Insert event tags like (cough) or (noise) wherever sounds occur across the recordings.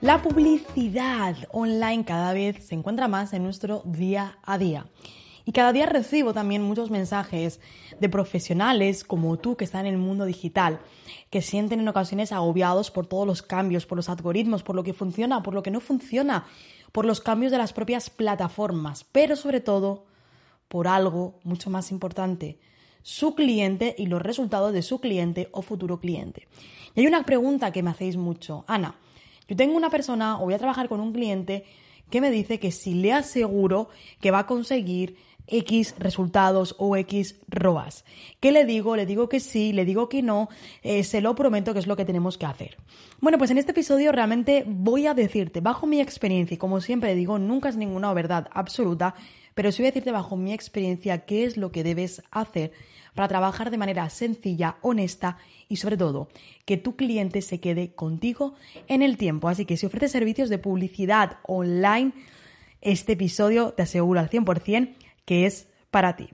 La publicidad online cada vez se encuentra más en nuestro día a día. Y cada día recibo también muchos mensajes de profesionales como tú que están en el mundo digital, que sienten en ocasiones agobiados por todos los cambios, por los algoritmos, por lo que funciona, por lo que no funciona, por los cambios de las propias plataformas, pero sobre todo por algo mucho más importante, su cliente y los resultados de su cliente o futuro cliente. Y hay una pregunta que me hacéis mucho, Ana, yo tengo una persona o voy a trabajar con un cliente que me dice que si le aseguro que va a conseguir X resultados o X ROAS. ¿Qué le digo? Le digo que sí, le digo que no, eh, se lo prometo que es lo que tenemos que hacer. Bueno, pues en este episodio realmente voy a decirte, bajo mi experiencia, y como siempre digo, nunca es ninguna verdad absoluta, pero sí voy a decirte bajo mi experiencia qué es lo que debes hacer para trabajar de manera sencilla, honesta y sobre todo que tu cliente se quede contigo en el tiempo. Así que si ofreces servicios de publicidad online, este episodio te aseguro al 100% que es para ti.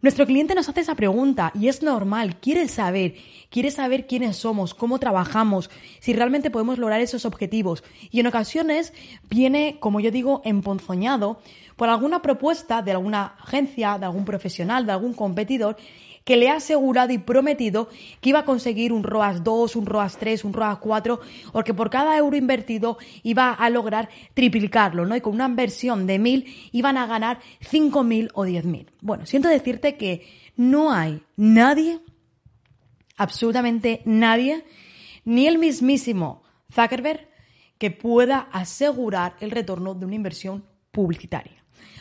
Nuestro cliente nos hace esa pregunta y es normal, quiere saber, quiere saber quiénes somos, cómo trabajamos, si realmente podemos lograr esos objetivos. Y en ocasiones viene, como yo digo, emponzoñado por alguna propuesta de alguna agencia, de algún profesional, de algún competidor que le ha asegurado y prometido que iba a conseguir un ROAS 2, un ROAS 3, un ROAS 4, o que por cada euro invertido iba a lograr triplicarlo, ¿no? Y con una inversión de 1.000 iban a ganar 5.000 o 10.000. Bueno, siento decirte que no hay nadie, absolutamente nadie, ni el mismísimo Zuckerberg, que pueda asegurar el retorno de una inversión publicitaria.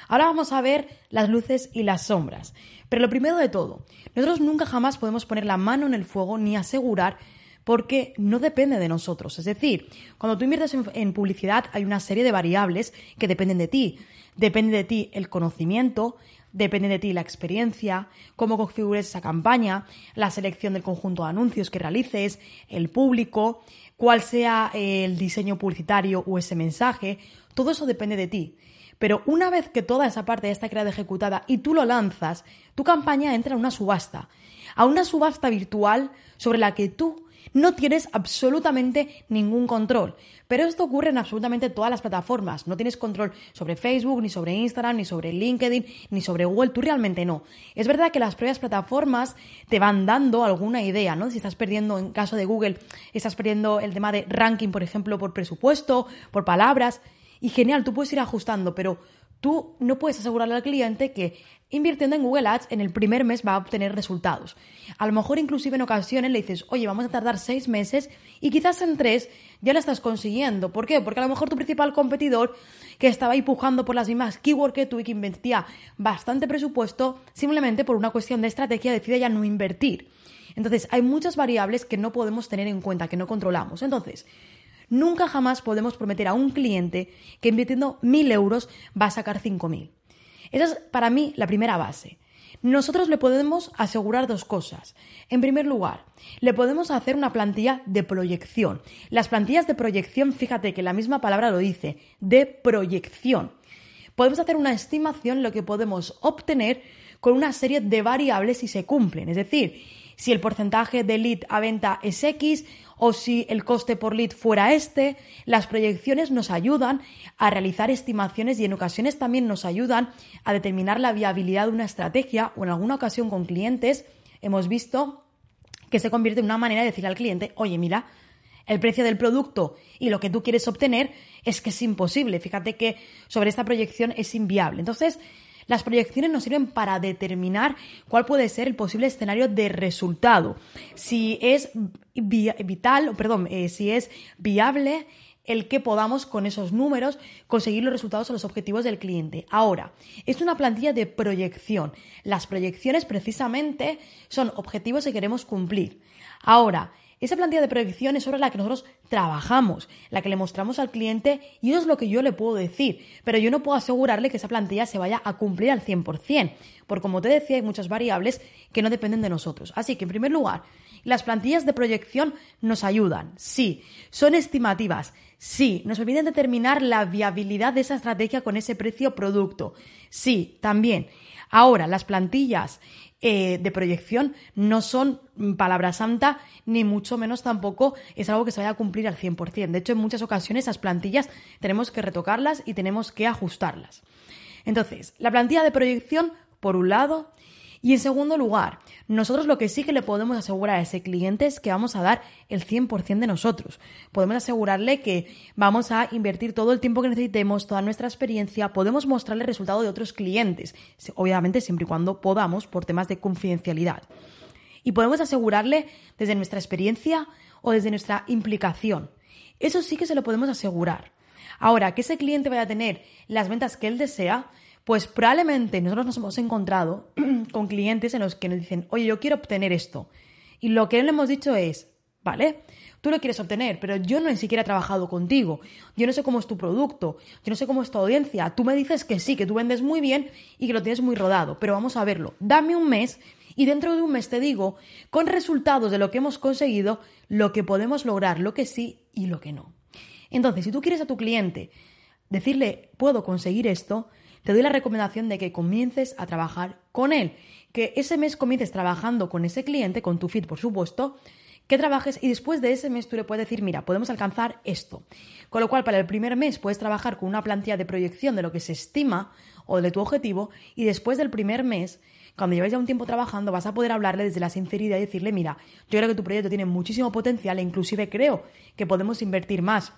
Ahora vamos a ver las luces y las sombras. Pero lo primero de todo, nosotros nunca jamás podemos poner la mano en el fuego ni asegurar porque no depende de nosotros. Es decir, cuando tú inviertes en, publicidad hay una serie de variables que dependen de ti. Depende de ti el conocimiento, depende de ti la experiencia, cómo configures esa campaña, la selección del conjunto de anuncios que realices, el público, cuál sea el diseño publicitario o ese mensaje. Todo eso depende de ti. Pero una vez que toda esa parte está creada ejecutada y tú lo lanzas, tu campaña entra a una subasta. A una subasta virtual sobre la que tú no tienes absolutamente ningún control. Pero esto ocurre en absolutamente todas las plataformas. No tienes control sobre Facebook, ni sobre Instagram, ni sobre LinkedIn, ni sobre Google. Tú realmente no. Es verdad que las propias plataformas te van dando alguna idea, ¿no? Si estás perdiendo, en caso de Google, estás perdiendo el tema de ranking, por ejemplo, por presupuesto, por palabras. Y genial, tú puedes ir ajustando, pero tú no puedes asegurarle al cliente que invirtiendo en Google Ads en el primer mes va a obtener resultados. A lo mejor inclusive en ocasiones le dices, oye, vamos a tardar seis meses y quizás en tres ya lo estás consiguiendo. ¿Por qué? Porque a lo mejor tu principal competidor que estaba ahí pujando por las mismas keywords que tú y que invertía bastante presupuesto, simplemente por una cuestión de estrategia decide ya no invertir. Entonces, hay muchas variables que no podemos tener en cuenta, que no controlamos. Entonces, Nunca jamás podemos prometer a un cliente que invirtiendo mil euros va a sacar cinco mil. Esa es para mí la primera base. Nosotros le podemos asegurar dos cosas. En primer lugar, le podemos hacer una plantilla de proyección. Las plantillas de proyección, fíjate que la misma palabra lo dice, de proyección. Podemos hacer una estimación lo que podemos obtener con una serie de variables si se cumplen. Es decir, si el porcentaje de lead a venta es X o si el coste por lead fuera este, las proyecciones nos ayudan a realizar estimaciones y en ocasiones también nos ayudan a determinar la viabilidad de una estrategia o en alguna ocasión con clientes hemos visto que se convierte en una manera de decir al cliente, oye, mira, el precio del producto y lo que tú quieres obtener es que es imposible. Fíjate que sobre esta proyección es inviable. Entonces, las proyecciones nos sirven para determinar cuál puede ser el posible escenario de resultado. Si es vital, perdón, eh, si es viable el que podamos con esos números conseguir los resultados o los objetivos del cliente. Ahora, es una plantilla de proyección. Las proyecciones precisamente son objetivos que queremos cumplir. Ahora, esa plantilla de proyección es sobre la que nosotros trabajamos, la que le mostramos al cliente y eso es lo que yo le puedo decir, pero yo no puedo asegurarle que esa plantilla se vaya a cumplir al 100%, porque como te decía hay muchas variables que no dependen de nosotros. Así que en primer lugar, las plantillas de proyección nos ayudan, sí, son estimativas, sí, nos permiten determinar la viabilidad de esa estrategia con ese precio producto, sí, también. Ahora, las plantillas eh, de proyección no son palabra santa, ni mucho menos tampoco es algo que se vaya a cumplir al 100%. De hecho, en muchas ocasiones esas plantillas tenemos que retocarlas y tenemos que ajustarlas. Entonces, la plantilla de proyección, por un lado, y en segundo lugar, nosotros lo que sí que le podemos asegurar a ese cliente es que vamos a dar el 100% de nosotros. Podemos asegurarle que vamos a invertir todo el tiempo que necesitemos, toda nuestra experiencia, podemos mostrarle el resultado de otros clientes, obviamente siempre y cuando podamos por temas de confidencialidad. Y podemos asegurarle desde nuestra experiencia o desde nuestra implicación. Eso sí que se lo podemos asegurar. Ahora, que ese cliente vaya a tener las ventas que él desea, pues probablemente nosotros nos hemos encontrado (clears throat) con clientes en los que nos dicen, oye, yo quiero obtener esto. Y lo que le hemos dicho es, vale, tú lo quieres obtener, pero yo no ni siquiera he trabajado contigo. Yo no sé cómo es tu producto, yo no sé cómo es tu audiencia. Tú me dices que sí, que tú vendes muy bien y que lo tienes muy rodado, pero vamos a verlo. Dame un mes y dentro de un mes te digo, con resultados de lo que hemos conseguido, lo que podemos lograr, lo que sí y lo que no. Entonces, si tú quieres a tu cliente decirle, puedo conseguir esto, te doy la recomendación de que comiences a trabajar con él, que ese mes comiences trabajando con ese cliente, con tu feed por supuesto, que trabajes y después de ese mes tú le puedes decir, mira, podemos alcanzar esto. Con lo cual, para el primer mes puedes trabajar con una plantilla de proyección de lo que se estima o de tu objetivo y después del primer mes, cuando lleves ya un tiempo trabajando, vas a poder hablarle desde la sinceridad y decirle, mira, yo creo que tu proyecto tiene muchísimo potencial e inclusive creo que podemos invertir más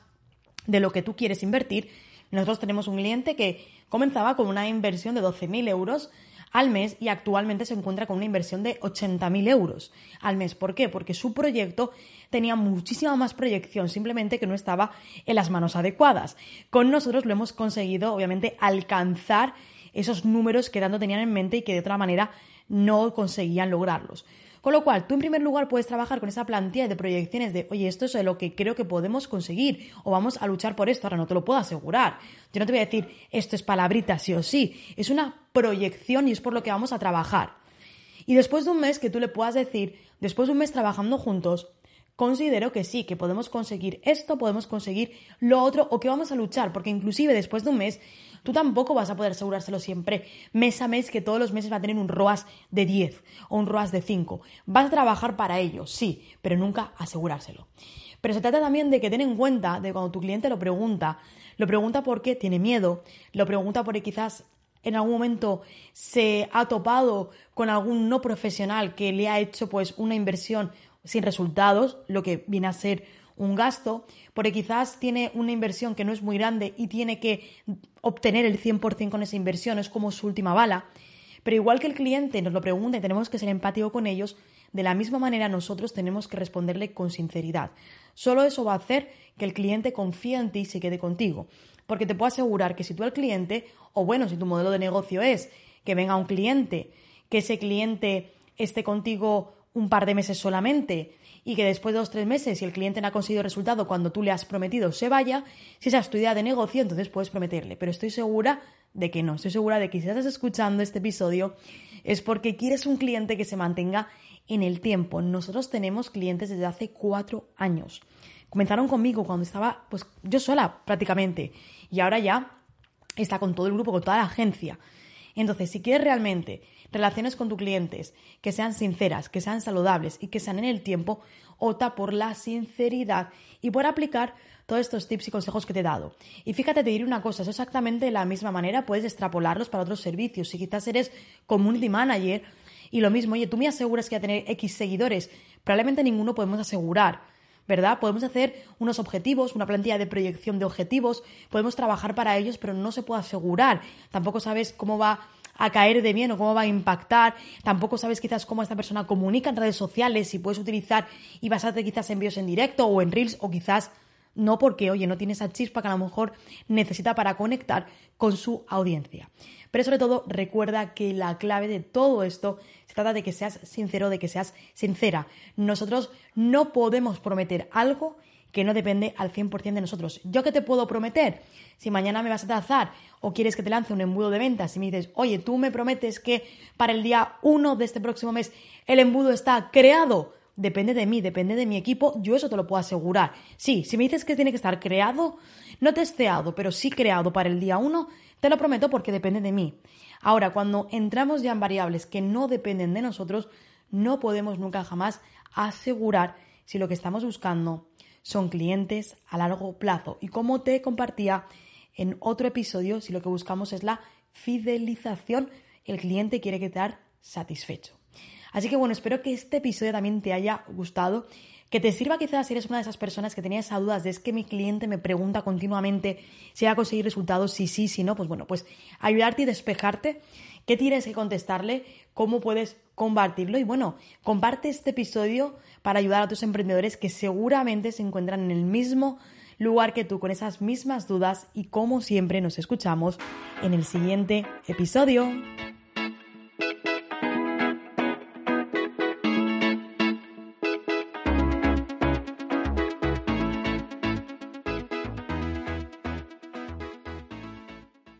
de lo que tú quieres invertir nosotros tenemos un cliente que comenzaba con una inversión de 12.000 euros al mes y actualmente se encuentra con una inversión de 80.000 euros al mes. ¿Por qué? Porque su proyecto tenía muchísima más proyección, simplemente que no estaba en las manos adecuadas. Con nosotros lo hemos conseguido, obviamente, alcanzar esos números que tanto tenían en mente y que de otra manera no conseguían lograrlos. Con lo cual, tú en primer lugar puedes trabajar con esa plantilla de proyecciones de, oye, esto es lo que creo que podemos conseguir o vamos a luchar por esto, ahora no te lo puedo asegurar. Yo no te voy a decir, esto es palabrita sí o sí, es una proyección y es por lo que vamos a trabajar. Y después de un mes que tú le puedas decir, después de un mes trabajando juntos, considero que sí, que podemos conseguir esto, podemos conseguir lo otro o que vamos a luchar, porque inclusive después de un mes Tú tampoco vas a poder asegurárselo siempre mes a mes que todos los meses va a tener un ROAS de 10 o un ROAS de 5. Vas a trabajar para ello, sí, pero nunca asegurárselo. Pero se trata también de que ten en cuenta de cuando tu cliente lo pregunta, lo pregunta porque tiene miedo, lo pregunta porque quizás en algún momento se ha topado con algún no profesional que le ha hecho pues una inversión sin resultados, lo que viene a ser un gasto, porque quizás tiene una inversión que no es muy grande y tiene que obtener el 100% con esa inversión, es como su última bala. Pero igual que el cliente nos lo pregunta y tenemos que ser empáticos con ellos, de la misma manera nosotros tenemos que responderle con sinceridad. Solo eso va a hacer que el cliente confíe en ti y se quede contigo. Porque te puedo asegurar que si tú al cliente, o bueno, si tu modelo de negocio es que venga un cliente, que ese cliente esté contigo un par de meses solamente y que después de dos o tres meses, si el cliente no ha conseguido resultado cuando tú le has prometido se vaya, si esa es tu idea de negocio, entonces puedes prometerle. Pero estoy segura de que no. Estoy segura de que si estás escuchando este episodio es porque quieres un cliente que se mantenga en el tiempo. Nosotros tenemos clientes desde hace cuatro años. Comenzaron conmigo cuando estaba, pues yo sola prácticamente. Y ahora ya está con todo el grupo, con toda la agencia. Entonces, si quieres realmente relaciones con tus clientes que sean sinceras, que sean saludables y que sean en el tiempo, opta por la sinceridad y por aplicar todos estos tips y consejos que te he dado. Y fíjate, te diré una cosa, es exactamente de la misma manera puedes extrapolarlos para otros servicios. Si quizás eres community manager y lo mismo, oye, tú me aseguras que va a tener X seguidores, probablemente ninguno podemos asegurar. ¿verdad? Podemos hacer unos objetivos, una plantilla de proyección de objetivos, podemos trabajar para ellos, pero no se puede asegurar. Tampoco sabes cómo va a caer de bien o cómo va a impactar. Tampoco sabes quizás cómo esta persona comunica en redes sociales, si puedes utilizar y basarte quizás en envíos en directo o en reels o quizás no porque, oye, no tiene esa chispa que a lo mejor necesita para conectar con su audiencia. Pero sobre todo, recuerda que la clave de todo esto se trata de que seas sincero, de que seas sincera. Nosotros no podemos prometer algo que no depende al 100% de nosotros. ¿Yo qué te puedo prometer? Si mañana me vas a trazar o quieres que te lance un embudo de ventas y me dices, oye, tú me prometes que para el día 1 de este próximo mes el embudo está creado, depende de mí, depende de mi equipo, yo eso te lo puedo asegurar. Sí, si me dices que tiene que estar creado, no testeado, pero sí creado para el día 1, te lo prometo porque depende de mí. Ahora, cuando entramos ya en variables que no dependen de nosotros, no podemos nunca jamás asegurar si lo que estamos buscando son clientes a largo plazo. Y como te compartía en otro episodio, si lo que buscamos es la fidelización, el cliente quiere quedar satisfecho. Así que bueno, espero que este episodio también te haya gustado, que te sirva quizás si eres una de esas personas que tenía esa duda de es que mi cliente me pregunta continuamente si va a conseguir resultados, si sí, si no, pues bueno, pues ayudarte y despejarte qué tienes que contestarle, cómo puedes compartirlo y bueno, comparte este episodio para ayudar a otros emprendedores que seguramente se encuentran en el mismo lugar que tú con esas mismas dudas y como siempre nos escuchamos en el siguiente episodio.